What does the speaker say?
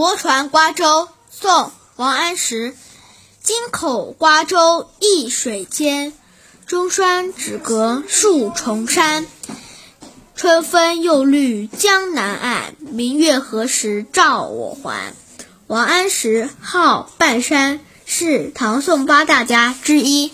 泊船瓜洲宋王安石。京口瓜洲一水间钟山只隔数重山。春风又绿江南岸明月何时照我还？王安石号半山是唐宋八大家之一。